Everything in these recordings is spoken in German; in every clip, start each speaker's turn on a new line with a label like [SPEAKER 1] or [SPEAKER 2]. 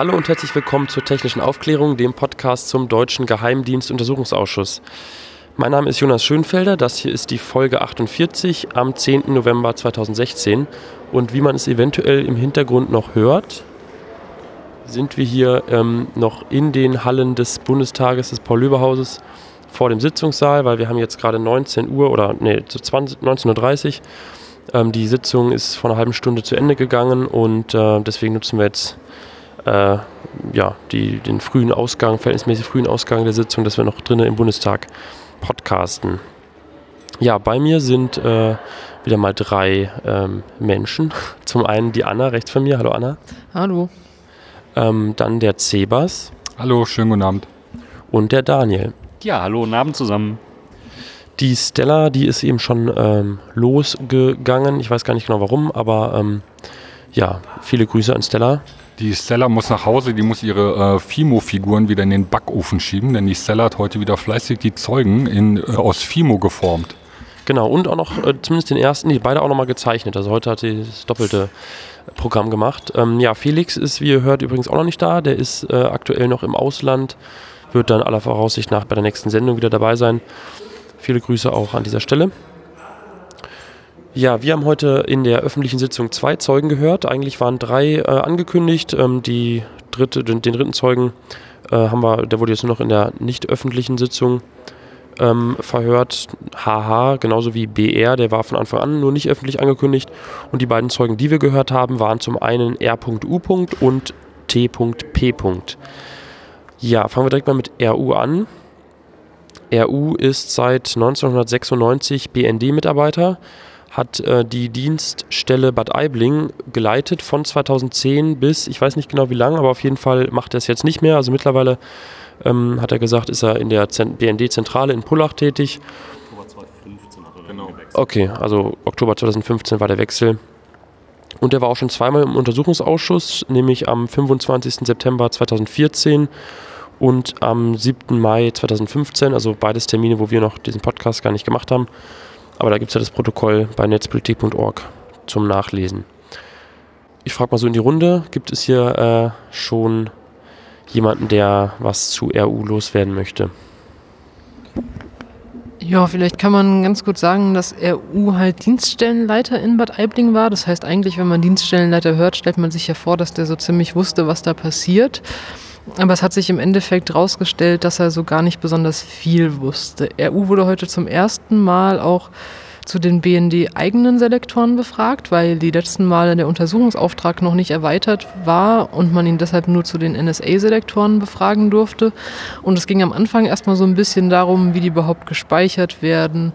[SPEAKER 1] Hallo und herzlich willkommen zur Technischen Aufklärung, dem Podcast zum Deutschen Geheimdienstuntersuchungsausschuss. Mein Name ist Jonas Schönfelder, das hier ist die Folge 48 am 10. November 2016 und wie man es eventuell im Hintergrund noch hört, sind wir hier ähm, noch in den Hallen des Bundestages, des Paul-Löber-Hauses vor dem Sitzungssaal, weil wir haben jetzt gerade 19 Uhr oder nee, 19.30 Uhr. Ähm, die Sitzung ist vor einer halben Stunde zu Ende gegangen und äh, deswegen nutzen wir jetzt äh, ja, die, den frühen Ausgang, verhältnismäßig frühen Ausgang der Sitzung, dass wir noch drinnen im Bundestag podcasten. Ja, bei mir sind äh, wieder mal drei ähm, Menschen. Zum einen die Anna rechts von mir. Hallo Anna.
[SPEAKER 2] Hallo.
[SPEAKER 1] Ähm, dann der Cebas.
[SPEAKER 3] Hallo, schönen guten Abend.
[SPEAKER 1] Und der Daniel.
[SPEAKER 4] Ja, hallo, guten Abend zusammen.
[SPEAKER 1] Die Stella, die ist eben schon ähm, losgegangen. Ich weiß gar nicht genau warum, aber ähm, ja, viele Grüße an Stella.
[SPEAKER 3] Die Stella muss nach Hause, die muss ihre äh, Fimo-Figuren wieder in den Backofen schieben, denn die Stella hat heute wieder fleißig die Zeugen in, äh, aus Fimo geformt.
[SPEAKER 1] Genau, und auch noch, äh, zumindest den ersten, die beide auch nochmal gezeichnet. Also heute hat sie das doppelte Programm gemacht. Ähm, ja, Felix ist, wie ihr hört, übrigens auch noch nicht da. Der ist äh, aktuell noch im Ausland, wird dann aller Voraussicht nach bei der nächsten Sendung wieder dabei sein. Viele Grüße auch an dieser Stelle. Ja, wir haben heute in der öffentlichen Sitzung zwei Zeugen gehört. Eigentlich waren drei äh, angekündigt. Ähm, die dritte, den, den dritten Zeugen äh, haben wir, der wurde jetzt nur noch in der nicht öffentlichen Sitzung ähm, verhört. HH, genauso wie BR, der war von Anfang an nur nicht öffentlich angekündigt. Und die beiden Zeugen, die wir gehört haben, waren zum einen R.U. und T.P. Ja, fangen wir direkt mal mit RU an. RU ist seit 1996 BND-Mitarbeiter hat äh, die Dienststelle Bad Aibling geleitet von 2010 bis, ich weiß nicht genau wie lange, aber auf jeden Fall macht er es jetzt nicht mehr. Also mittlerweile ähm, hat er gesagt, ist er in der BND-Zentrale in Pullach tätig. Oktober 2015 hat er genau. gewechselt. Okay, also Oktober 2015 war der Wechsel. Und er war auch schon zweimal im Untersuchungsausschuss, nämlich am 25. September 2014 und am 7. Mai 2015, also beides Termine, wo wir noch diesen Podcast gar nicht gemacht haben. Aber da gibt es ja das Protokoll bei netzpolitik.org zum Nachlesen. Ich frage mal so in die Runde, gibt es hier äh, schon jemanden, der was zu RU loswerden möchte?
[SPEAKER 2] Ja, vielleicht kann man ganz gut sagen, dass RU halt Dienststellenleiter in Bad Aibling war. Das heißt eigentlich, wenn man Dienststellenleiter hört, stellt man sich ja vor, dass der so ziemlich wusste, was da passiert. Aber es hat sich im Endeffekt herausgestellt, dass er so gar nicht besonders viel wusste. RU wurde heute zum ersten Mal auch zu den BND-eigenen Selektoren befragt, weil die letzten Male der Untersuchungsauftrag noch nicht erweitert war und man ihn deshalb nur zu den NSA-Selektoren befragen durfte. Und es ging am Anfang erstmal so ein bisschen darum, wie die überhaupt gespeichert werden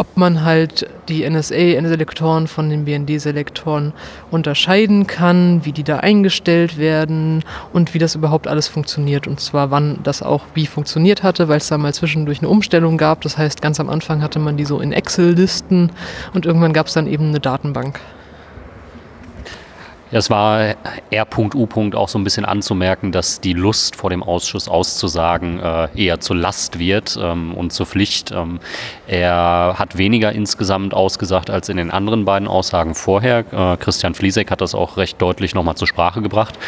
[SPEAKER 2] ob man halt die NSA-Selektoren von den BND-Selektoren unterscheiden kann, wie die da eingestellt werden und wie das überhaupt alles funktioniert. Und zwar wann das auch wie funktioniert hatte, weil es da mal zwischendurch eine Umstellung gab. Das heißt, ganz am Anfang hatte man die so in Excel-Listen und irgendwann gab es dann eben eine Datenbank.
[SPEAKER 4] Es war R.U. auch so ein bisschen anzumerken, dass die Lust vor dem Ausschuss auszusagen äh, eher zur Last wird ähm, und zur Pflicht. Ähm, er hat weniger insgesamt ausgesagt als in den anderen beiden Aussagen vorher. Äh, Christian Fliesek hat das auch recht deutlich nochmal zur Sprache gebracht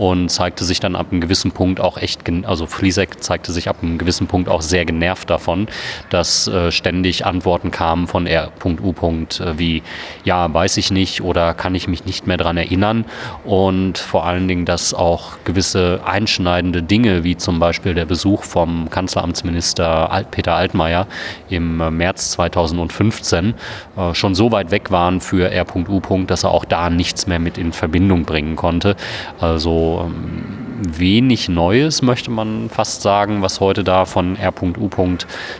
[SPEAKER 4] und zeigte sich dann ab einem gewissen Punkt auch echt, also Fliesek zeigte sich ab einem gewissen Punkt auch sehr genervt davon, dass äh, ständig Antworten kamen von R.U. Äh, wie, ja, weiß ich nicht oder kann ich mich nicht mehr daran erinnern und vor allen Dingen, dass auch gewisse einschneidende Dinge, wie zum Beispiel der Besuch vom Kanzleramtsminister Peter Altmaier im März 2015, äh, schon so weit weg waren für R.U. dass er auch da nichts mehr mit in Verbindung bringen konnte. Also ähm, wenig Neues, möchte man fast sagen, was heute da von R.U.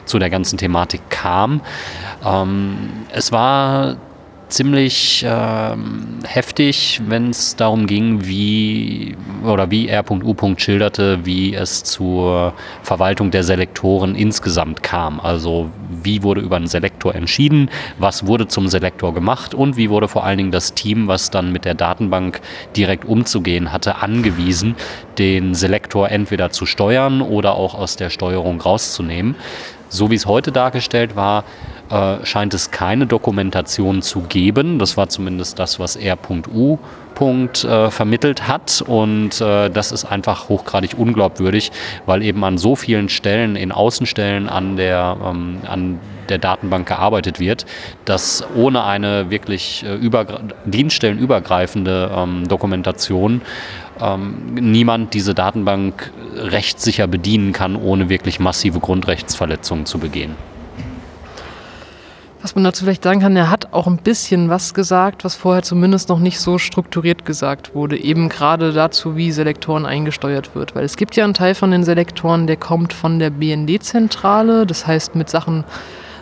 [SPEAKER 4] zu der ganzen Thematik kam. Ähm, es war ziemlich ähm, heftig, wenn es darum ging, wie oder wie R.U. schilderte, wie es zur Verwaltung der Selektoren insgesamt kam. Also wie wurde über einen Selektor entschieden, was wurde zum Selektor gemacht und wie wurde vor allen Dingen das Team, was dann mit der Datenbank direkt umzugehen hatte, angewiesen, den Selektor entweder zu steuern oder auch aus der Steuerung rauszunehmen. So wie es heute dargestellt war, äh, scheint es keine Dokumentation zu geben. Das war zumindest das, was R.U. äh, vermittelt hat. Und äh, das ist einfach hochgradig unglaubwürdig, weil eben an so vielen Stellen, in Außenstellen an der, ähm, an der Datenbank gearbeitet wird, dass ohne eine wirklich äh, dienststellenübergreifende ähm, Dokumentation ähm, niemand diese Datenbank rechtssicher bedienen kann, ohne wirklich massive Grundrechtsverletzungen zu begehen.
[SPEAKER 2] Was man dazu vielleicht sagen kann, er hat auch ein bisschen was gesagt, was vorher zumindest noch nicht so strukturiert gesagt wurde. Eben gerade dazu, wie Selektoren eingesteuert wird. Weil es gibt ja einen Teil von den Selektoren, der kommt von der BND-Zentrale. Das heißt, mit Sachen,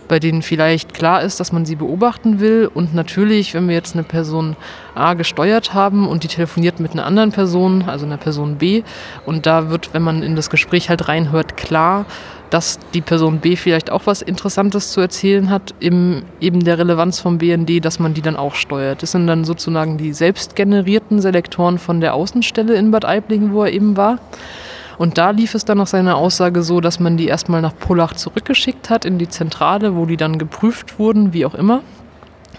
[SPEAKER 2] bei denen vielleicht klar ist, dass man sie beobachten will. Und natürlich, wenn wir jetzt eine Person A gesteuert haben und die telefoniert mit einer anderen Person, also einer Person B, und da wird, wenn man in das Gespräch halt reinhört, klar, dass die Person B vielleicht auch was Interessantes zu erzählen hat, im eben der Relevanz vom BND, dass man die dann auch steuert. Das sind dann sozusagen die selbst generierten Selektoren von der Außenstelle in Bad Aiblingen, wo er eben war. Und da lief es dann nach seiner Aussage so, dass man die erstmal nach Pullach zurückgeschickt hat in die Zentrale, wo die dann geprüft wurden, wie auch immer.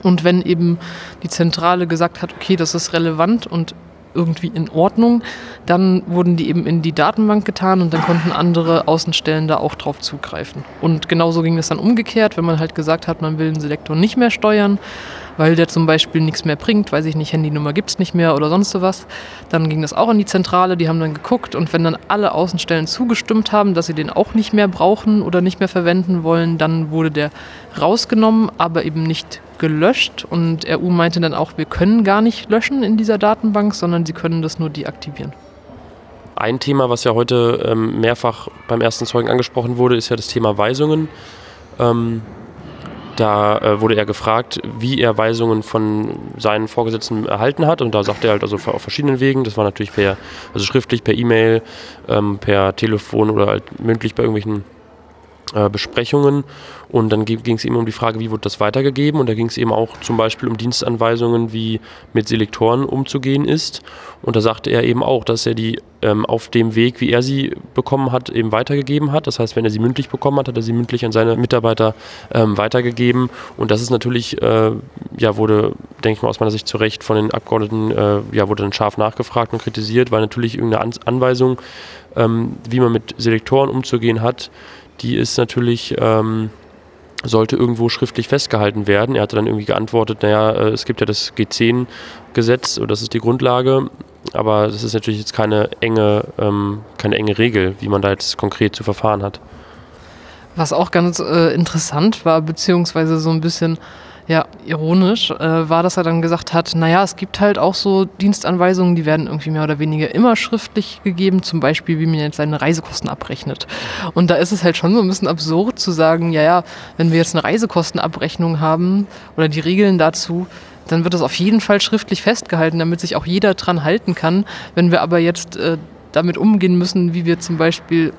[SPEAKER 2] Und wenn eben die Zentrale gesagt hat, okay, das ist relevant und irgendwie in Ordnung. Dann wurden die eben in die Datenbank getan und dann konnten andere Außenstellen da auch drauf zugreifen. Und genauso ging es dann umgekehrt, wenn man halt gesagt hat, man will einen Selektor nicht mehr steuern, weil der zum Beispiel nichts mehr bringt, weiß ich nicht, Handynummer gibt es nicht mehr oder sonst was. Dann ging das auch in die Zentrale, die haben dann geguckt und wenn dann alle Außenstellen zugestimmt haben, dass sie den auch nicht mehr brauchen oder nicht mehr verwenden wollen, dann wurde der rausgenommen, aber eben nicht gelöscht und RU meinte dann auch, wir können gar nicht löschen in dieser Datenbank, sondern sie können das nur deaktivieren.
[SPEAKER 1] Ein Thema, was ja heute ähm, mehrfach beim ersten Zeugen angesprochen wurde, ist ja das Thema Weisungen. Ähm, da äh, wurde er gefragt, wie er Weisungen von seinen Vorgesetzten erhalten hat. Und da sagte er halt also auf verschiedenen Wegen. Das war natürlich per, also schriftlich, per E-Mail, ähm, per Telefon oder halt mündlich bei irgendwelchen äh, Besprechungen. Und dann ging es eben um die Frage, wie wird das weitergegeben? Und da ging es eben auch zum Beispiel um Dienstanweisungen, wie mit Selektoren umzugehen ist. Und da sagte er eben auch, dass er die ähm, auf dem Weg, wie er sie bekommen hat, eben weitergegeben hat. Das heißt, wenn er sie mündlich bekommen hat, hat er sie mündlich an seine Mitarbeiter ähm, weitergegeben. Und das ist natürlich, äh, ja, wurde, denke ich mal aus meiner Sicht zu Recht von den Abgeordneten, äh, ja, wurde dann scharf nachgefragt und kritisiert, weil natürlich irgendeine An Anweisung, ähm, wie man mit Selektoren umzugehen hat, die ist natürlich, ähm, sollte irgendwo schriftlich festgehalten werden. Er hatte dann irgendwie geantwortet, naja, äh, es gibt ja das G10-Gesetz und das ist die Grundlage, aber das ist natürlich jetzt keine enge, ähm, keine enge Regel, wie man da jetzt konkret zu verfahren hat.
[SPEAKER 2] Was auch ganz äh, interessant war, beziehungsweise so ein bisschen ja, ironisch äh, war, dass er dann gesagt hat, naja, es gibt halt auch so Dienstanweisungen, die werden irgendwie mehr oder weniger immer schriftlich gegeben, zum Beispiel, wie man jetzt seine Reisekosten abrechnet. Und da ist es halt schon so ein bisschen absurd zu sagen, ja, ja, wenn wir jetzt eine Reisekostenabrechnung haben oder die Regeln dazu, dann wird das auf jeden Fall schriftlich festgehalten, damit sich auch jeder dran halten kann. Wenn wir aber jetzt äh, damit umgehen müssen, wie wir zum Beispiel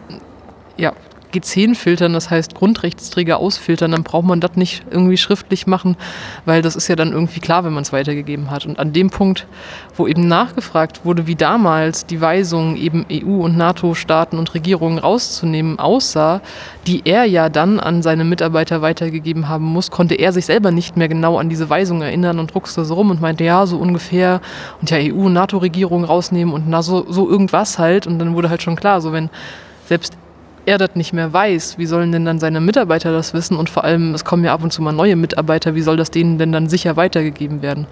[SPEAKER 2] ja, G10 filtern, das heißt Grundrechtsträger ausfiltern, dann braucht man das nicht irgendwie schriftlich machen, weil das ist ja dann irgendwie klar, wenn man es weitergegeben hat. Und an dem Punkt, wo eben nachgefragt wurde, wie damals die Weisung eben EU- und NATO-Staaten und Regierungen rauszunehmen aussah, die er ja dann an seine Mitarbeiter weitergegeben haben muss, konnte er sich selber nicht mehr genau an diese Weisung erinnern und druckste so rum und meinte, ja, so ungefähr und ja, EU- und NATO-Regierungen rausnehmen und na, so, so irgendwas halt. Und dann wurde halt schon klar, so wenn selbst er das nicht mehr weiß, wie sollen denn dann seine Mitarbeiter das wissen? Und vor allem, es kommen ja ab und zu mal neue Mitarbeiter, wie soll das denen denn dann sicher weitergegeben werden?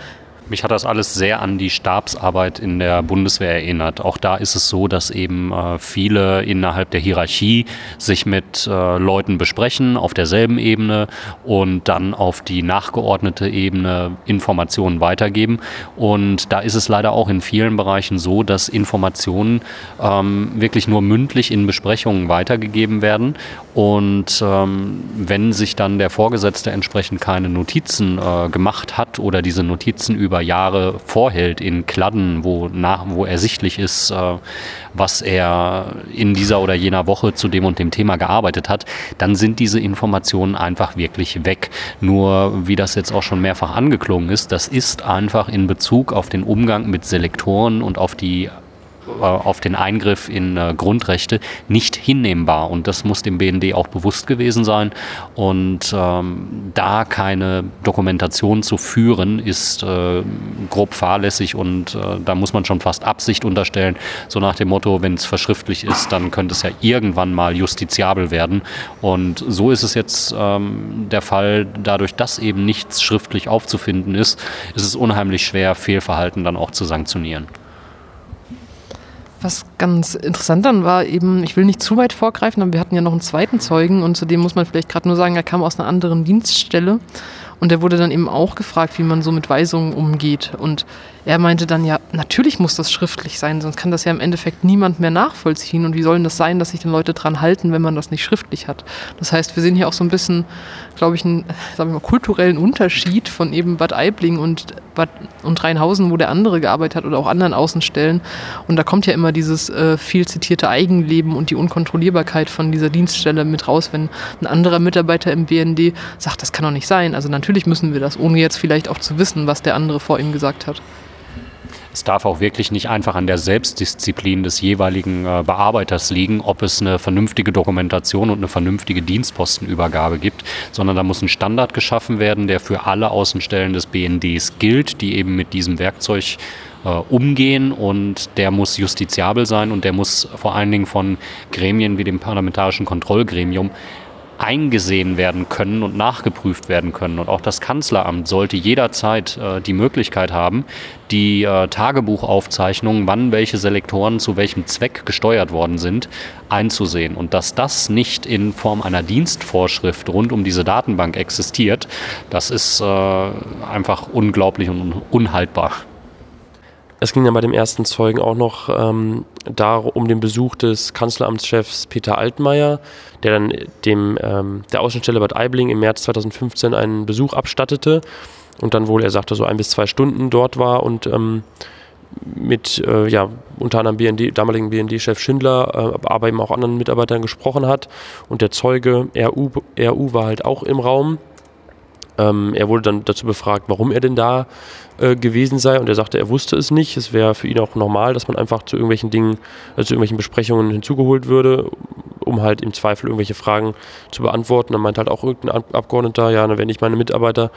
[SPEAKER 4] Mich hat das alles sehr an die Stabsarbeit in der Bundeswehr erinnert. Auch da ist es so, dass eben äh, viele innerhalb der Hierarchie sich mit äh, Leuten besprechen auf derselben Ebene und dann auf die nachgeordnete Ebene Informationen weitergeben. Und da ist es leider auch in vielen Bereichen so, dass Informationen ähm, wirklich nur mündlich in Besprechungen weitergegeben werden. Und ähm, wenn sich dann der Vorgesetzte entsprechend keine Notizen äh, gemacht hat oder diese Notizen über über Jahre vorhält in Kladden, wo, nach, wo ersichtlich ist, äh, was er in dieser oder jener Woche zu dem und dem Thema gearbeitet hat, dann sind diese Informationen einfach wirklich weg. Nur, wie das jetzt auch schon mehrfach angeklungen ist, das ist einfach in Bezug auf den Umgang mit Selektoren und auf die auf den Eingriff in äh, Grundrechte nicht hinnehmbar. Und das muss dem BND auch bewusst gewesen sein. Und ähm, da keine Dokumentation zu führen, ist äh, grob fahrlässig und äh, da muss man schon fast Absicht unterstellen. So nach dem Motto, wenn es verschriftlich ist, dann könnte es ja irgendwann mal justiziabel werden. Und so ist es jetzt ähm, der Fall, dadurch, dass eben nichts schriftlich aufzufinden ist, ist es unheimlich schwer, Fehlverhalten dann auch zu sanktionieren.
[SPEAKER 2] Was ganz interessant dann war, eben, ich will nicht zu weit vorgreifen, aber wir hatten ja noch einen zweiten Zeugen und zu dem muss man vielleicht gerade nur sagen, er kam aus einer anderen Dienststelle und der wurde dann eben auch gefragt, wie man so mit Weisungen umgeht. Und er meinte dann, ja, natürlich muss das schriftlich sein, sonst kann das ja im Endeffekt niemand mehr nachvollziehen. Und wie sollen das sein, dass sich dann Leute dran halten, wenn man das nicht schriftlich hat? Das heißt, wir sehen hier auch so ein bisschen, glaube ich, einen sagen wir mal, kulturellen Unterschied von eben Bad Aibling und, Bad, und Rheinhausen, wo der andere gearbeitet hat oder auch anderen Außenstellen. Und da kommt ja immer dieses äh, viel zitierte Eigenleben und die Unkontrollierbarkeit von dieser Dienststelle mit raus, wenn ein anderer Mitarbeiter im BND sagt, das kann doch nicht sein. Also natürlich müssen wir das, ohne jetzt vielleicht auch zu wissen, was der andere vor ihm gesagt hat
[SPEAKER 4] es darf auch wirklich nicht einfach an der Selbstdisziplin des jeweiligen äh, Bearbeiters liegen, ob es eine vernünftige Dokumentation und eine vernünftige Dienstpostenübergabe gibt, sondern da muss ein Standard geschaffen werden, der für alle Außenstellen des BNDs gilt, die eben mit diesem Werkzeug äh, umgehen. Und der muss justiziabel sein und der muss vor allen Dingen von Gremien wie dem Parlamentarischen Kontrollgremium eingesehen werden können und nachgeprüft werden können. Und auch das Kanzleramt sollte jederzeit äh, die Möglichkeit haben, die äh, Tagebuchaufzeichnungen, wann welche Selektoren zu welchem Zweck gesteuert worden sind, einzusehen. Und dass das nicht in Form einer Dienstvorschrift rund um diese Datenbank existiert, das ist äh, einfach unglaublich und unhaltbar.
[SPEAKER 1] Es ging dann bei dem ersten Zeugen auch noch ähm, darum, um den Besuch des Kanzleramtschefs Peter Altmaier, der dann dem, ähm, der Außenstelle Bad Aibling im März 2015 einen Besuch abstattete und dann wohl, er sagte, so ein bis zwei Stunden dort war und ähm, mit äh, ja, unter anderem BND, damaligen BND-Chef Schindler, äh, aber eben auch anderen Mitarbeitern gesprochen hat. Und der Zeuge RU, RU war halt auch im Raum. Ähm, er wurde dann dazu befragt, warum er denn da äh, gewesen sei und er sagte, er wusste es nicht. Es wäre für ihn auch normal, dass man einfach zu irgendwelchen Dingen, äh, zu irgendwelchen Besprechungen hinzugeholt würde, um halt im Zweifel irgendwelche Fragen zu beantworten. Dann meint halt auch irgendein Abgeordneter, ja, wenn ich meine Mitarbeiter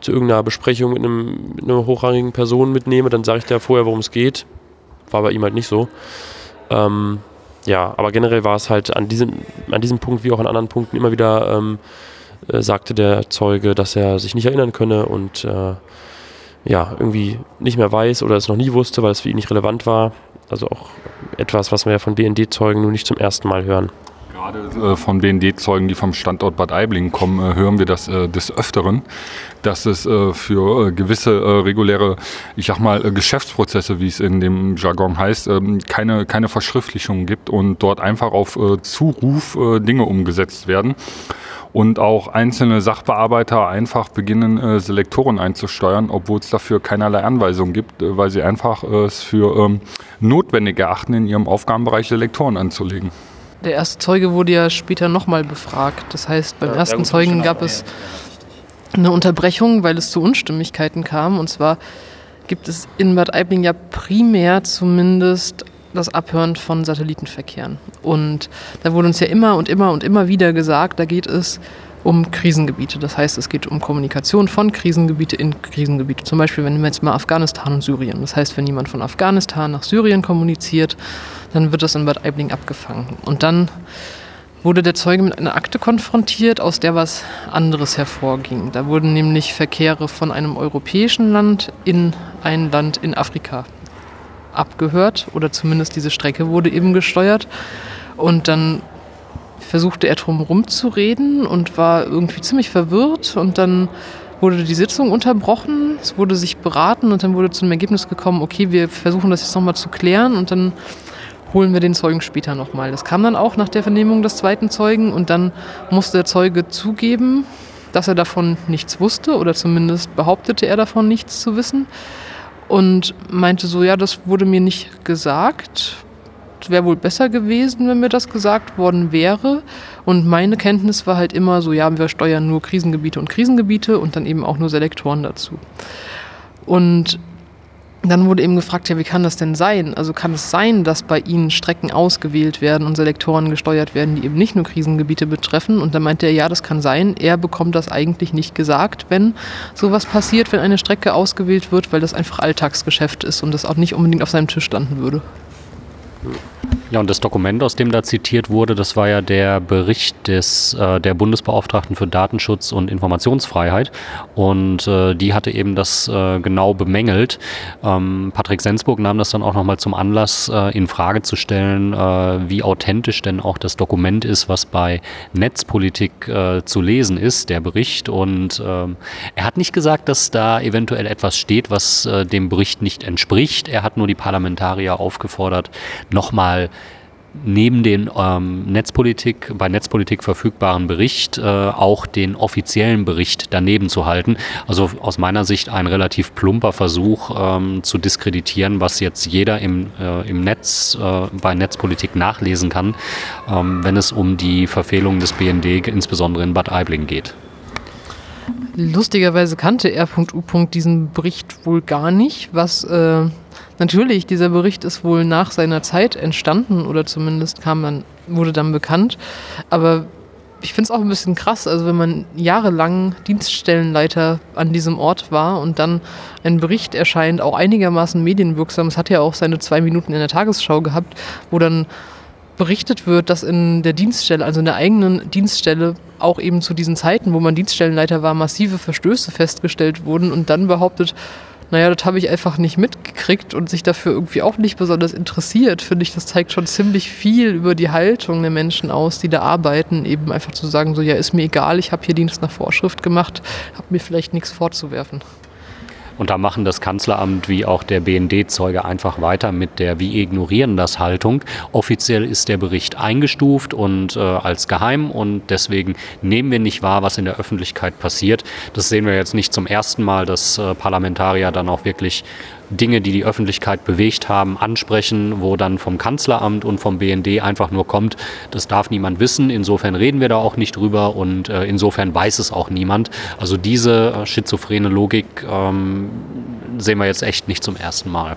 [SPEAKER 1] zu irgendeiner Besprechung mit, einem, mit einer hochrangigen Person mitnehme, dann sage ich dir vorher, worum es geht. War bei ihm halt nicht so. Ähm, ja, aber generell war es halt an diesem, an diesem Punkt wie auch an anderen Punkten immer wieder ähm, äh, sagte der Zeuge, dass er sich nicht erinnern könne und äh, ja, irgendwie nicht mehr weiß oder es noch nie wusste, weil es für ihn nicht relevant war. Also auch etwas, was wir ja von BND-Zeugen nun nicht zum ersten Mal hören.
[SPEAKER 3] Gerade äh, von BND-Zeugen, die vom Standort Bad Aibling kommen, äh, hören wir das äh, des Öfteren, dass es äh, für äh, gewisse reguläre, ich sag mal, Geschäftsprozesse, wie es in dem Jargon heißt, ähm, keine, keine Verschriftlichung gibt und dort einfach auf Zuruf Dinge umgesetzt werden und auch einzelne Sachbearbeiter einfach beginnen, äh, Selektoren einzusteuern, obwohl es dafür keinerlei Anweisungen gibt, äh, weil sie einfach äh, es für ähm, notwendig erachten, in ihrem Aufgabenbereich Selektoren anzulegen.
[SPEAKER 2] Der erste Zeuge wurde ja später nochmal befragt. Das heißt, beim ja, ersten Zeugen gab es eine Unterbrechung, weil es zu Unstimmigkeiten kam. Und zwar gibt es in Bad Aibling ja primär zumindest das Abhören von Satellitenverkehren. Und da wurde uns ja immer und immer und immer wieder gesagt, da geht es um Krisengebiete. Das heißt, es geht um Kommunikation von Krisengebiete in Krisengebiete. Zum Beispiel, wenn wir jetzt mal Afghanistan und Syrien. Das heißt, wenn jemand von Afghanistan nach Syrien kommuniziert, dann wird das in Bad Aibling abgefangen. Und dann wurde der Zeuge mit einer Akte konfrontiert, aus der was anderes hervorging. Da wurden nämlich Verkehre von einem europäischen Land in ein Land in Afrika abgehört oder zumindest diese Strecke wurde eben gesteuert. Und dann versuchte er drum rumzureden und war irgendwie ziemlich verwirrt und dann wurde die Sitzung unterbrochen, es wurde sich beraten und dann wurde zu dem Ergebnis gekommen, okay, wir versuchen das jetzt nochmal zu klären und dann holen wir den Zeugen später nochmal. Das kam dann auch nach der Vernehmung des zweiten Zeugen und dann musste der Zeuge zugeben, dass er davon nichts wusste oder zumindest behauptete er davon nichts zu wissen und meinte so, ja, das wurde mir nicht gesagt. Es wäre wohl besser gewesen, wenn mir das gesagt worden wäre. Und meine Kenntnis war halt immer so, ja, wir steuern nur Krisengebiete und Krisengebiete und dann eben auch nur Selektoren dazu. Und dann wurde eben gefragt, ja, wie kann das denn sein? Also kann es sein, dass bei Ihnen Strecken ausgewählt werden und Selektoren gesteuert werden, die eben nicht nur Krisengebiete betreffen? Und dann meinte er, ja, das kann sein. Er bekommt das eigentlich nicht gesagt, wenn sowas passiert, wenn eine Strecke ausgewählt wird, weil das einfach Alltagsgeschäft ist und das auch nicht unbedingt auf seinem Tisch standen würde.
[SPEAKER 4] Ja, und das Dokument, aus dem da zitiert wurde, das war ja der Bericht des, äh, der Bundesbeauftragten für Datenschutz und Informationsfreiheit. Und äh, die hatte eben das äh, genau bemängelt. Ähm, Patrick Sensburg nahm das dann auch nochmal zum Anlass, äh, in Frage zu stellen, äh, wie authentisch denn auch das Dokument ist, was bei Netzpolitik äh, zu lesen ist, der Bericht. Und ähm, er hat nicht gesagt, dass da eventuell etwas steht, was dem Bericht nicht entspricht. Er hat nur die Parlamentarier aufgefordert, nochmal neben den ähm, Netzpolitik, bei Netzpolitik verfügbaren Bericht äh, auch den offiziellen Bericht daneben zu halten. Also aus meiner Sicht ein relativ plumper Versuch ähm, zu diskreditieren, was jetzt jeder im, äh, im Netz äh, bei Netzpolitik nachlesen kann, ähm, wenn es um die Verfehlung des BND insbesondere in Bad Aibling geht.
[SPEAKER 2] Lustigerweise kannte R.U. diesen Bericht wohl gar nicht, was äh Natürlich, dieser Bericht ist wohl nach seiner Zeit entstanden oder zumindest kam dann, wurde dann bekannt. Aber ich finde es auch ein bisschen krass, also wenn man jahrelang Dienststellenleiter an diesem Ort war und dann ein Bericht erscheint, auch einigermaßen medienwirksam, es hat ja auch seine zwei Minuten in der Tagesschau gehabt, wo dann berichtet wird, dass in der Dienststelle, also in der eigenen Dienststelle, auch eben zu diesen Zeiten, wo man Dienststellenleiter war, massive Verstöße festgestellt wurden und dann behauptet, naja, das habe ich einfach nicht mitgekriegt und sich dafür irgendwie auch nicht besonders interessiert, finde ich, das zeigt schon ziemlich viel über die Haltung der Menschen aus, die da arbeiten, eben einfach zu sagen, so ja, ist mir egal, ich habe hier Dienst nach Vorschrift gemacht, habe mir vielleicht nichts vorzuwerfen.
[SPEAKER 4] Und da machen das Kanzleramt wie auch der BND-Zeuge einfach weiter mit der wie ignorieren das Haltung. Offiziell ist der Bericht eingestuft und äh, als geheim und deswegen nehmen wir nicht wahr, was in der Öffentlichkeit passiert. Das sehen wir jetzt nicht zum ersten Mal, dass äh, Parlamentarier dann auch wirklich Dinge, die die Öffentlichkeit bewegt haben, ansprechen, wo dann vom Kanzleramt und vom BND einfach nur kommt, das darf niemand wissen, insofern reden wir da auch nicht drüber und äh, insofern weiß es auch niemand. Also diese äh, schizophrene Logik ähm, sehen wir jetzt echt nicht zum ersten Mal.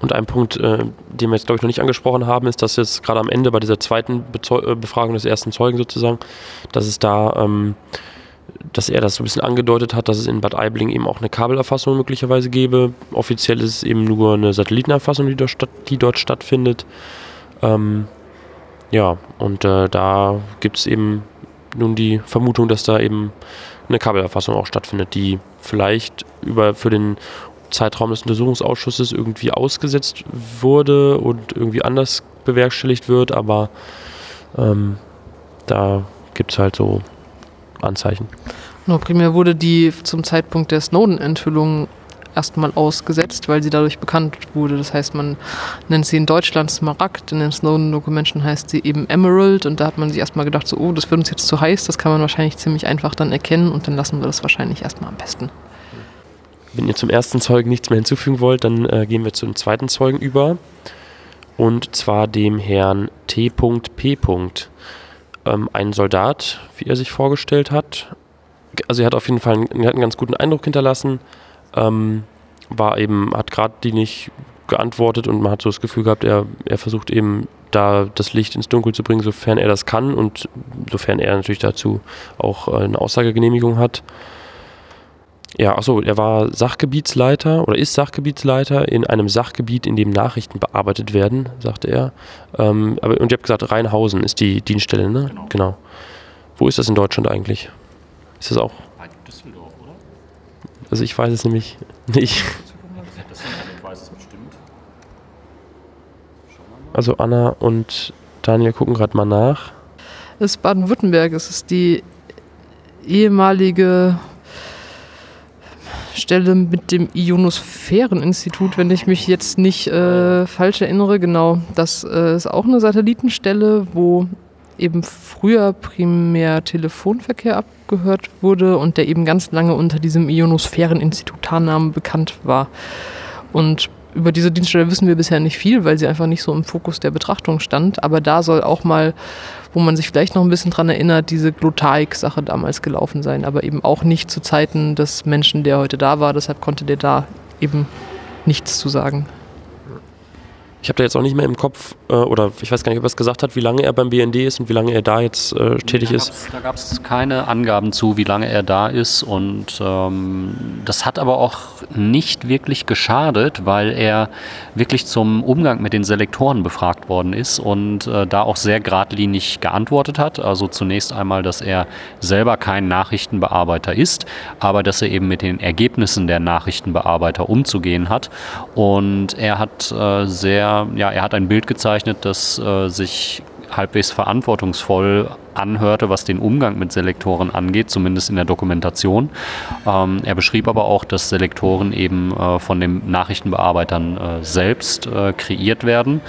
[SPEAKER 1] Und ein Punkt, äh, den wir jetzt, glaube ich, noch nicht angesprochen haben, ist, dass jetzt gerade am Ende bei dieser zweiten Bezeu äh, Befragung des ersten Zeugen sozusagen, dass es da ähm, dass er das so ein bisschen angedeutet hat, dass es in Bad Aibling eben auch eine Kabelerfassung möglicherweise gäbe. Offiziell ist es eben nur eine Satellitenerfassung, die dort, statt, die dort stattfindet. Ähm, ja, und äh, da gibt es eben nun die Vermutung, dass da eben eine Kabelerfassung auch stattfindet, die vielleicht über für den Zeitraum des Untersuchungsausschusses irgendwie ausgesetzt wurde und irgendwie anders bewerkstelligt wird, aber ähm, da gibt es halt so Anzeichen.
[SPEAKER 2] No, primär wurde die zum Zeitpunkt der Snowden-Enthüllung erstmal ausgesetzt, weil sie dadurch bekannt wurde. Das heißt, man nennt sie in Deutschland Smaragd, in den Snowden-Dokumenten heißt sie eben Emerald und da hat man sich erstmal gedacht, so, oh, das wird uns jetzt zu heiß, das kann man wahrscheinlich ziemlich einfach dann erkennen und dann lassen wir das wahrscheinlich erstmal am besten.
[SPEAKER 1] Wenn ihr zum ersten Zeugen nichts mehr hinzufügen wollt, dann äh, gehen wir zum zweiten Zeugen über und zwar dem Herrn T.P ähm, ein Soldat, wie er sich vorgestellt hat. Also er hat auf jeden Fall einen, einen ganz guten Eindruck hinterlassen. Ähm, war eben, hat gerade die nicht geantwortet und man hat so das Gefühl gehabt, er, er versucht eben da das Licht ins Dunkel zu bringen, sofern er das kann und sofern er natürlich dazu auch äh, eine Aussagegenehmigung hat. Ja, achso, er war Sachgebietsleiter oder ist Sachgebietsleiter in einem Sachgebiet, in dem Nachrichten bearbeitet werden, sagte er. Ähm, aber, und ihr habt gesagt, Rheinhausen ist die Dienststelle, ne? Genau. genau. Wo ist das in Deutschland eigentlich? Ist das auch? Bei Düsseldorf, oder? Also ich weiß es nämlich nicht. Also Anna und Daniel gucken gerade mal nach.
[SPEAKER 2] Es ist Baden-Württemberg, es ist die ehemalige Stelle mit dem Ionosphäreninstitut, wenn ich mich jetzt nicht äh, falsch erinnere. Genau, das äh, ist auch eine Satellitenstelle, wo eben früher primär Telefonverkehr abgehört wurde und der eben ganz lange unter diesem Ionosphäreninstitut Tarnnamen bekannt war. Und über diese Dienststelle wissen wir bisher nicht viel, weil sie einfach nicht so im Fokus der Betrachtung stand. Aber da soll auch mal, wo man sich vielleicht noch ein bisschen dran erinnert, diese Glotaik-Sache damals gelaufen sein. Aber eben auch nicht zu Zeiten des Menschen, der heute da war. Deshalb konnte der da eben nichts zu sagen.
[SPEAKER 1] Ich habe da jetzt auch nicht mehr im Kopf, äh, oder ich weiß gar nicht, ob er es gesagt hat, wie lange er beim BND ist und wie lange er da jetzt äh, tätig
[SPEAKER 4] da
[SPEAKER 1] ist.
[SPEAKER 4] Da gab es keine Angaben zu, wie lange er da ist. Und ähm, das hat aber auch nicht wirklich geschadet, weil er wirklich zum Umgang mit den Selektoren befragt worden ist und äh, da auch sehr geradlinig geantwortet hat. Also zunächst einmal, dass er selber kein Nachrichtenbearbeiter ist, aber dass er eben mit den Ergebnissen der Nachrichtenbearbeiter umzugehen hat. Und er hat äh, sehr ja, er hat ein Bild gezeichnet, das äh, sich halbwegs verantwortungsvoll anhörte, was den Umgang mit Selektoren angeht, zumindest in der Dokumentation. Ähm, er beschrieb aber auch, dass Selektoren eben äh, von den Nachrichtenbearbeitern äh, selbst äh, kreiert werden.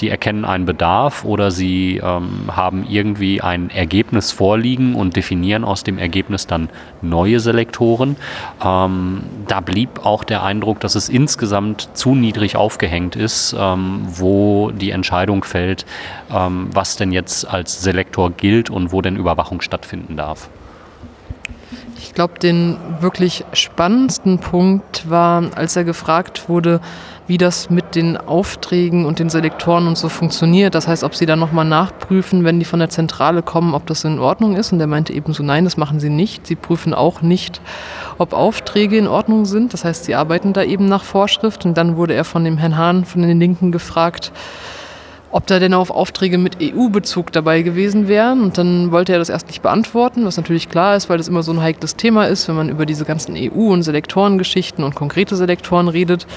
[SPEAKER 4] Die erkennen einen Bedarf oder sie ähm, haben irgendwie ein Ergebnis vorliegen und definieren aus dem Ergebnis dann neue Selektoren. Ähm, da blieb auch der Eindruck, dass es insgesamt zu niedrig aufgehängt ist, ähm, wo die Entscheidung fällt, ähm, was denn jetzt als Selektor gilt und wo denn Überwachung stattfinden darf?
[SPEAKER 2] Ich glaube, den wirklich spannendsten Punkt war, als er gefragt wurde, wie das mit den Aufträgen und den Selektoren und so funktioniert. Das heißt, ob sie dann nochmal nachprüfen, wenn die von der Zentrale kommen, ob das in Ordnung ist. Und er meinte eben so, nein, das machen sie nicht. Sie prüfen auch nicht, ob Aufträge in Ordnung sind. Das heißt, sie arbeiten da eben nach Vorschrift. Und dann wurde er von dem Herrn Hahn von den Linken gefragt, ob da denn auf Aufträge mit EU-Bezug dabei gewesen wären. Und dann wollte er das erst nicht beantworten, was natürlich klar ist, weil das immer so ein heikles Thema ist, wenn man über diese ganzen EU- und Selektorengeschichten und konkrete Selektoren redet.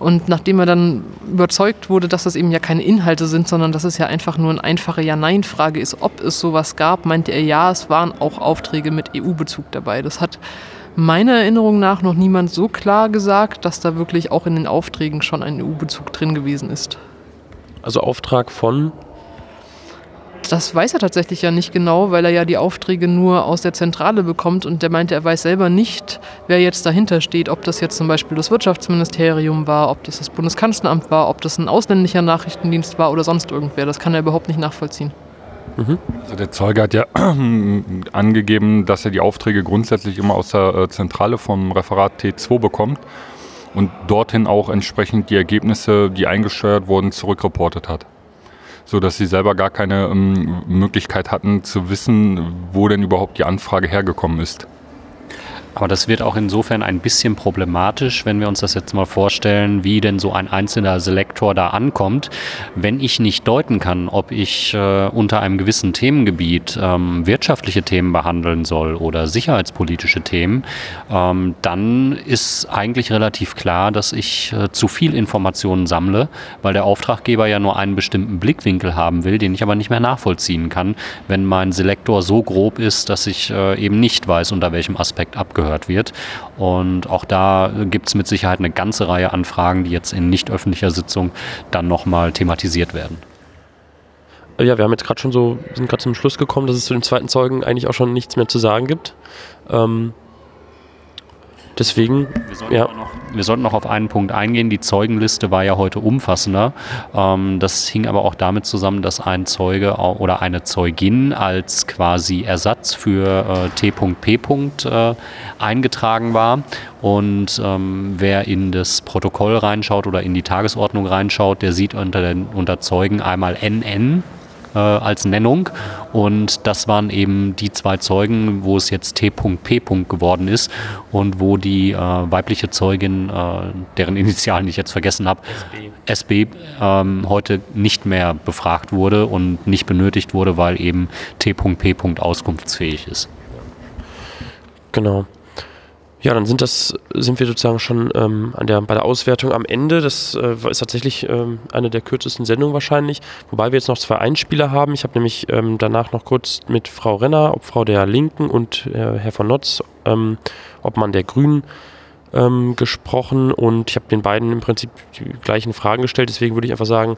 [SPEAKER 2] Und nachdem er dann überzeugt wurde, dass das eben ja keine Inhalte sind, sondern dass es ja einfach nur eine einfache Ja-Nein-Frage ist, ob es sowas gab, meinte er, ja, es waren auch Aufträge mit EU-Bezug dabei. Das hat meiner Erinnerung nach noch niemand so klar gesagt, dass da wirklich auch in den Aufträgen schon ein EU-Bezug drin gewesen ist.
[SPEAKER 1] Also Auftrag von?
[SPEAKER 2] Das weiß er tatsächlich ja nicht genau, weil er ja die Aufträge nur aus der Zentrale bekommt und der meinte, er weiß selber nicht, wer jetzt dahinter steht, ob das jetzt zum Beispiel das Wirtschaftsministerium war, ob das das Bundeskanzleramt war, ob das ein ausländischer Nachrichtendienst war oder sonst irgendwer. Das kann er überhaupt nicht nachvollziehen.
[SPEAKER 3] Mhm. Also der Zeuge hat ja angegeben, dass er die Aufträge grundsätzlich immer aus der äh, Zentrale vom Referat T2 bekommt und dorthin auch entsprechend die Ergebnisse, die eingesteuert wurden, zurückreportet hat. So dass sie selber gar keine ähm, Möglichkeit hatten zu wissen, wo denn überhaupt die Anfrage hergekommen ist.
[SPEAKER 4] Aber das wird auch insofern ein bisschen problematisch, wenn wir uns das jetzt mal vorstellen, wie denn so ein einzelner Selektor da ankommt. Wenn ich nicht deuten kann, ob ich äh, unter einem gewissen Themengebiet ähm, wirtschaftliche Themen behandeln soll oder sicherheitspolitische Themen, ähm, dann ist eigentlich relativ klar, dass ich äh, zu viel Informationen sammle, weil der Auftraggeber ja nur einen bestimmten Blickwinkel haben will, den ich aber nicht mehr nachvollziehen kann, wenn mein Selektor so grob ist, dass ich äh, eben nicht weiß, unter welchem Aspekt abgehört abgehört wird. Und auch da gibt es mit Sicherheit eine ganze Reihe an Fragen, die jetzt in nicht öffentlicher Sitzung dann nochmal thematisiert werden.
[SPEAKER 1] Ja, wir haben jetzt gerade schon so, sind gerade zum Schluss gekommen, dass es zu den zweiten Zeugen eigentlich auch schon nichts mehr zu sagen gibt. Ähm, Deswegen,
[SPEAKER 4] wir sollten, ja. noch, wir sollten noch auf einen Punkt eingehen. Die Zeugenliste war ja heute umfassender. Ähm, das hing aber auch damit zusammen, dass ein Zeuge oder eine Zeugin als quasi Ersatz für äh, T.P. Äh, eingetragen war. Und ähm, wer in das Protokoll reinschaut oder in die Tagesordnung reinschaut, der sieht unter, den, unter Zeugen einmal NN äh, als Nennung. Und das waren eben die zwei Zeugen, wo es jetzt T.P. geworden ist und wo die äh, weibliche Zeugin, äh, deren Initialen ich jetzt vergessen habe, SB, SB ähm, heute nicht mehr befragt wurde und nicht benötigt wurde, weil eben T.P. auskunftsfähig ist.
[SPEAKER 1] Genau. Ja, dann sind das, sind wir sozusagen schon ähm, an der, bei der Auswertung am Ende. Das äh, ist tatsächlich ähm, eine der kürzesten Sendungen wahrscheinlich. Wobei wir jetzt noch zwei Einspieler haben. Ich habe nämlich ähm, danach noch kurz mit Frau Renner, Obfrau der Linken und äh, Herr von Notz, ähm, Obmann der Grünen, ähm, gesprochen. Und ich habe den beiden im Prinzip die gleichen Fragen gestellt. Deswegen würde ich einfach sagen,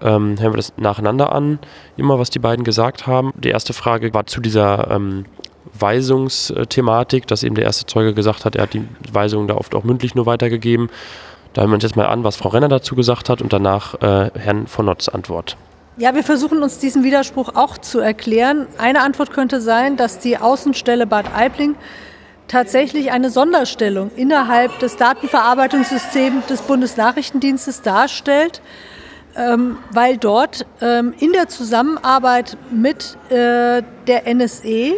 [SPEAKER 1] ähm, hören wir das nacheinander an, immer was die beiden gesagt haben. Die erste Frage war zu dieser Weisungsthematik, dass eben der erste Zeuge gesagt hat, er hat die Weisungen da oft auch mündlich nur weitergegeben. Da hören wir uns jetzt mal an, was Frau Renner dazu gesagt hat und danach äh, Herrn von Notz Antwort.
[SPEAKER 5] Ja, wir versuchen uns diesen Widerspruch auch zu erklären. Eine Antwort könnte sein, dass die Außenstelle Bad Aibling tatsächlich eine Sonderstellung innerhalb des Datenverarbeitungssystems des Bundesnachrichtendienstes darstellt, ähm, weil dort ähm, in der Zusammenarbeit mit äh, der NSE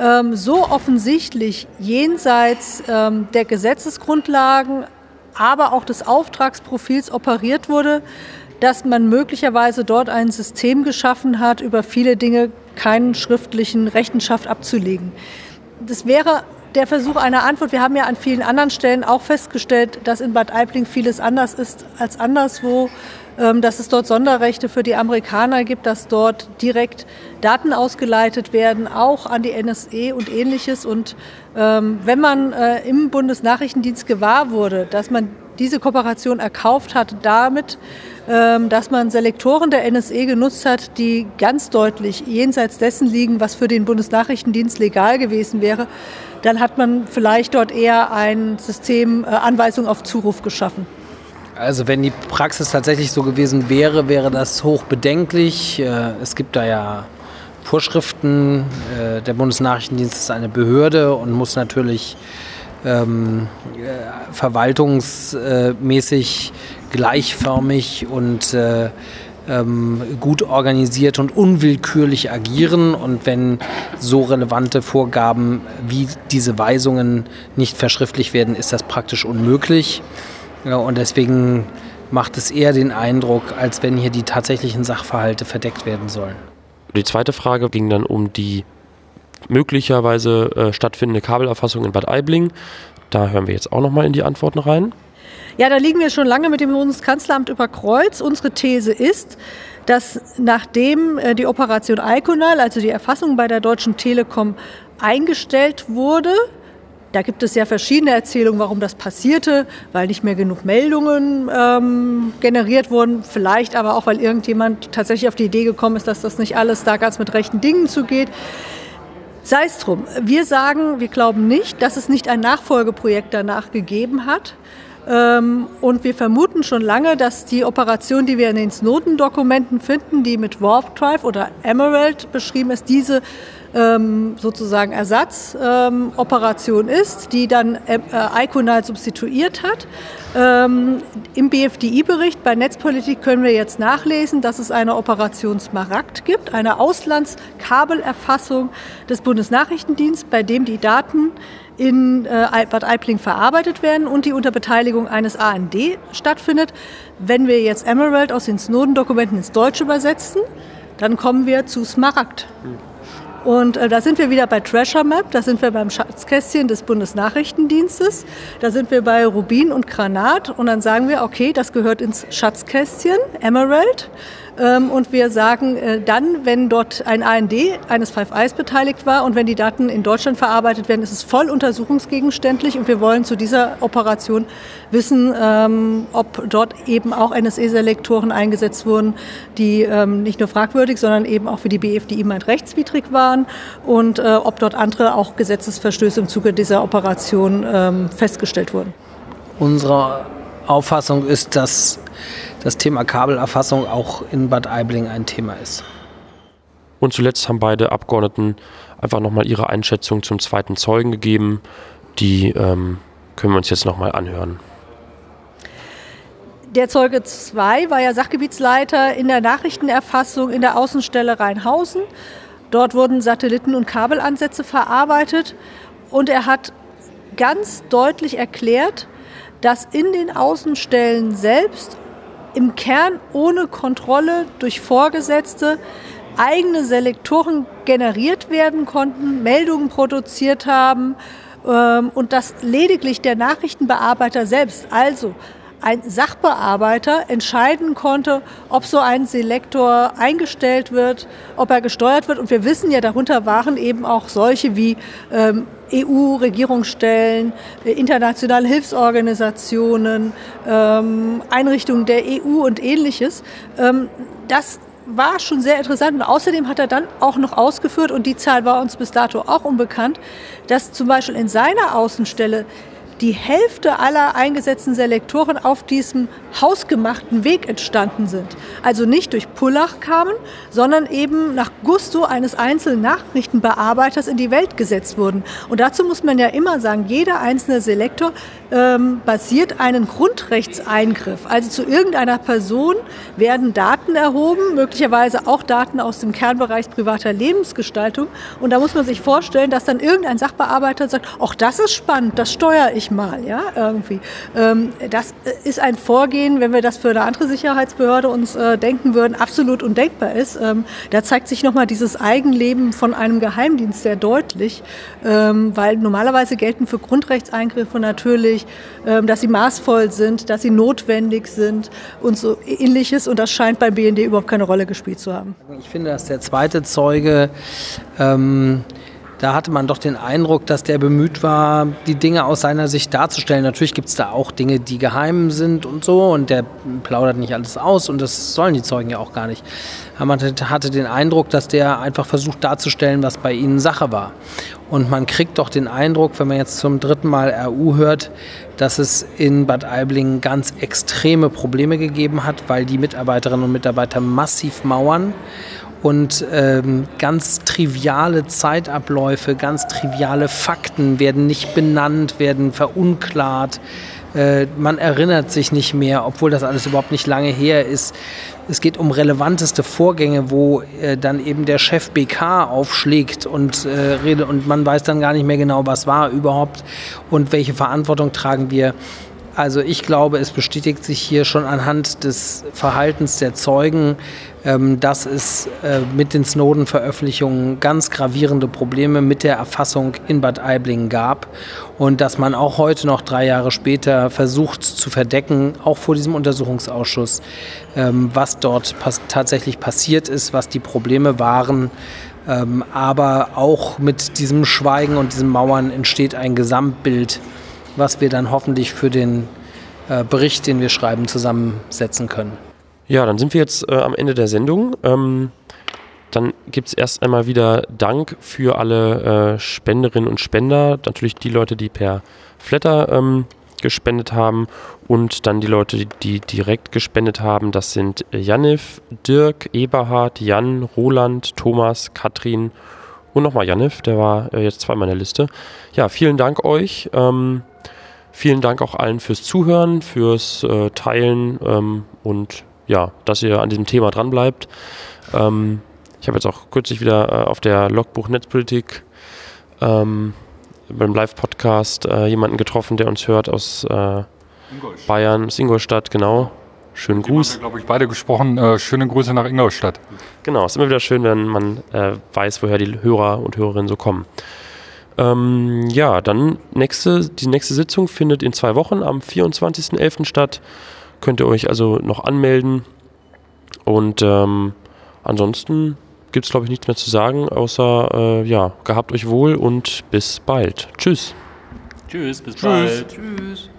[SPEAKER 5] ähm, so offensichtlich jenseits ähm, der Gesetzesgrundlagen, aber auch des Auftragsprofils operiert wurde, dass man möglicherweise dort ein System geschaffen hat, über viele Dinge keinen schriftlichen Rechenschaft abzulegen. Das wäre der Versuch einer Antwort. Wir haben ja an vielen anderen Stellen auch festgestellt, dass in Bad Aibling vieles anders ist als anderswo, dass es dort Sonderrechte für die Amerikaner gibt, dass dort direkt Daten ausgeleitet werden, auch an die NSE und ähnliches. Und ähm, wenn man äh, im Bundesnachrichtendienst gewahr wurde, dass man diese Kooperation erkauft hat, damit ähm, dass man Selektoren der NSE genutzt hat, die ganz deutlich jenseits dessen liegen, was für den Bundesnachrichtendienst legal gewesen wäre, dann hat man vielleicht dort eher ein System äh, Anweisung auf Zuruf geschaffen.
[SPEAKER 6] Also wenn die Praxis tatsächlich so gewesen wäre, wäre das hoch bedenklich. Äh, es gibt da ja Vorschriften. Äh, der Bundesnachrichtendienst ist eine Behörde und muss natürlich ähm, verwaltungsmäßig gleichförmig und äh, ähm, gut organisiert und unwillkürlich agieren. Und wenn so relevante Vorgaben wie diese Weisungen nicht verschriftlich werden, ist das praktisch unmöglich. Ja, und deswegen macht es eher den Eindruck, als wenn hier die tatsächlichen Sachverhalte verdeckt werden sollen.
[SPEAKER 1] Die zweite Frage ging dann um die möglicherweise äh, stattfindende Kabelerfassung in Bad Aibling. Da hören wir jetzt auch nochmal in die Antworten rein.
[SPEAKER 5] Ja, da liegen wir schon lange mit dem Bundeskanzleramt über Kreuz. Unsere These ist, dass nachdem äh, die Operation Iconal, also die Erfassung bei der Deutschen Telekom, eingestellt wurde, da gibt es ja verschiedene Erzählungen, warum das passierte, weil nicht mehr genug Meldungen ähm, generiert wurden, vielleicht aber auch, weil irgendjemand tatsächlich auf die Idee gekommen ist, dass das nicht alles da ganz mit rechten Dingen zugeht. Sei es drum. Wir sagen, wir glauben nicht, dass es nicht ein Nachfolgeprojekt danach gegeben hat. Ähm, und wir vermuten schon lange, dass die Operation, die wir in den Snowden-Dokumenten finden, die mit Warp Drive oder Emerald beschrieben ist, diese ähm, sozusagen Ersatzoperation ähm, ist, die dann äh, Iconal substituiert hat. Im BFDI-Bericht bei Netzpolitik können wir jetzt nachlesen, dass es eine Operation Smaragd gibt, eine Auslandskabelerfassung des Bundesnachrichtendienstes, bei dem die Daten in äh, Bad Aibling verarbeitet werden und die unter Beteiligung eines AND stattfindet. Wenn wir jetzt Emerald aus den Snowden-Dokumenten ins Deutsche übersetzen, dann kommen wir zu Smaragd. Und äh, da sind wir wieder bei Treasure Map, da sind wir beim Schatzkästchen des Bundesnachrichtendienstes, da sind wir bei Rubin und Granat und dann sagen wir, okay, das gehört ins Schatzkästchen, Emerald. Ähm, und wir sagen äh, dann, wenn dort ein AND eines Five Eyes beteiligt war und wenn die Daten in Deutschland verarbeitet werden, ist es voll untersuchungsgegenständlich und wir wollen zu dieser Operation wissen, ähm, ob dort eben auch NSE-Selektoren eingesetzt wurden, die ähm, nicht nur fragwürdig, sondern eben auch für die BFDI meint rechtswidrig waren und äh, ob dort andere auch Gesetzesverstöße im Zuge dieser Operation festgestellt wurden.
[SPEAKER 6] Unsere Auffassung ist, dass das Thema Kabelerfassung auch in Bad Aibling ein Thema ist.
[SPEAKER 1] Und zuletzt haben beide Abgeordneten einfach nochmal ihre Einschätzung zum zweiten Zeugen gegeben. Die ähm, können wir uns jetzt nochmal anhören.
[SPEAKER 5] Der Zeuge 2 war ja Sachgebietsleiter in der Nachrichtenerfassung in der Außenstelle Rheinhausen. Dort wurden Satelliten- und Kabelansätze verarbeitet und er hat ganz deutlich erklärt, dass in den Außenstellen selbst im Kern ohne Kontrolle durch Vorgesetzte eigene Selektoren generiert werden konnten, Meldungen produziert haben ähm, und dass lediglich der Nachrichtenbearbeiter selbst, also ein Sachbearbeiter entscheiden konnte, ob so ein Selektor eingestellt wird, ob er gesteuert wird. Und wir wissen ja, darunter waren eben auch solche wie ähm, EU-Regierungsstellen, äh, internationale Hilfsorganisationen, ähm, Einrichtungen der EU und ähnliches. Ähm, das war schon sehr interessant. Und außerdem hat er dann auch noch ausgeführt, und die Zahl war uns bis dato auch unbekannt, dass zum Beispiel in seiner Außenstelle die Hälfte aller eingesetzten Selektoren auf diesem hausgemachten Weg entstanden sind. Also nicht durch Pullach kamen, sondern eben nach Gusto eines einzelnen Nachrichtenbearbeiters in die Welt gesetzt wurden. Und dazu muss man ja immer sagen, jeder einzelne Selektor ähm, basiert einen Grundrechtseingriff. Also zu irgendeiner Person werden Daten erhoben, möglicherweise auch Daten aus dem Kernbereich privater Lebensgestaltung. Und da muss man sich vorstellen, dass dann irgendein Sachbearbeiter sagt, ach, das ist spannend, das steuere ich mal, ja, irgendwie. Ähm, das ist ein Vorgehen, wenn wir das für eine andere Sicherheitsbehörde uns äh, denken würden, absolut undenkbar ist. Ähm, da zeigt sich nochmal dieses Eigenleben von einem Geheimdienst sehr deutlich, ähm, weil normalerweise gelten für Grundrechtseingriffe natürlich, ähm, dass sie maßvoll sind, dass sie notwendig sind und so ähnliches. Und das scheint beim BND überhaupt keine Rolle gespielt zu haben.
[SPEAKER 6] Ich finde, dass der zweite Zeuge ähm, da hatte man doch den Eindruck, dass der bemüht war, die Dinge aus seiner Sicht darzustellen. Natürlich gibt es da auch Dinge, die geheim sind und so und der plaudert nicht alles aus und das sollen die Zeugen ja auch gar nicht. Aber man hatte den Eindruck, dass der einfach versucht darzustellen, was bei ihnen Sache war. Und man kriegt doch den Eindruck, wenn man jetzt zum dritten Mal RU hört, dass es in Bad Aiblingen ganz extreme Probleme gegeben hat, weil die Mitarbeiterinnen und Mitarbeiter massiv mauern und ähm, ganz triviale Zeitabläufe, ganz triviale Fakten werden nicht benannt, werden verunklart. Äh, man erinnert sich nicht mehr, obwohl das alles überhaupt nicht lange her ist. Es geht um relevanteste Vorgänge, wo äh, dann eben der Chef BK aufschlägt und äh, und man weiß dann gar nicht mehr genau, was war überhaupt und welche Verantwortung tragen wir. Also ich glaube, es bestätigt sich hier schon anhand des Verhaltens der Zeugen, ähm, dass es äh, mit den Snowden-Veröffentlichungen ganz gravierende Probleme mit der Erfassung in Bad Aiblingen gab und dass man auch heute noch drei Jahre später versucht zu verdecken, auch vor diesem Untersuchungsausschuss, ähm, was dort tatsächlich passiert ist, was die Probleme waren. Ähm, aber auch mit diesem Schweigen und diesen Mauern entsteht ein Gesamtbild, was wir dann hoffentlich für den äh, Bericht, den wir schreiben, zusammensetzen können.
[SPEAKER 1] Ja, dann sind wir jetzt äh, am Ende der Sendung. Ähm, dann gibt es erst einmal wieder Dank für alle äh, Spenderinnen und Spender. Natürlich die Leute, die per Flatter ähm, gespendet haben und dann die Leute, die, direkt gespendet haben. Das sind Janif, Dirk, Eberhard, Jan, Roland, Thomas, Katrin und nochmal Janif, der war äh, jetzt zweimal in der Liste. Ja, vielen Dank euch. Ähm, Vielen Dank auch allen fürs Zuhören, fürs äh, Teilen ähm, und ja, dass ihr an diesem Thema dranbleibt. Ähm, ich habe jetzt auch kürzlich wieder äh, auf der Logbuch Netzpolitik ähm, beim Live-Podcast äh, jemanden getroffen, der uns hört aus äh, Bayern, aus Ingolstadt, genau. Schönen Gruß.
[SPEAKER 3] Wir glaube ich, beide gesprochen. Äh, schöne Grüße nach Ingolstadt.
[SPEAKER 1] Genau, es ist immer wieder schön, wenn man äh, weiß, woher die Hörer und Hörerinnen so kommen. Ähm, ja, dann nächste, die nächste Sitzung findet in zwei Wochen am 24.11. statt. Könnt ihr euch also noch anmelden. Und ähm, ansonsten gibt es, glaube ich, nichts mehr zu sagen, außer, äh, ja, gehabt euch wohl und bis bald. Tschüss.
[SPEAKER 4] Tschüss, bis Tschüss. bald.
[SPEAKER 2] Tschüss.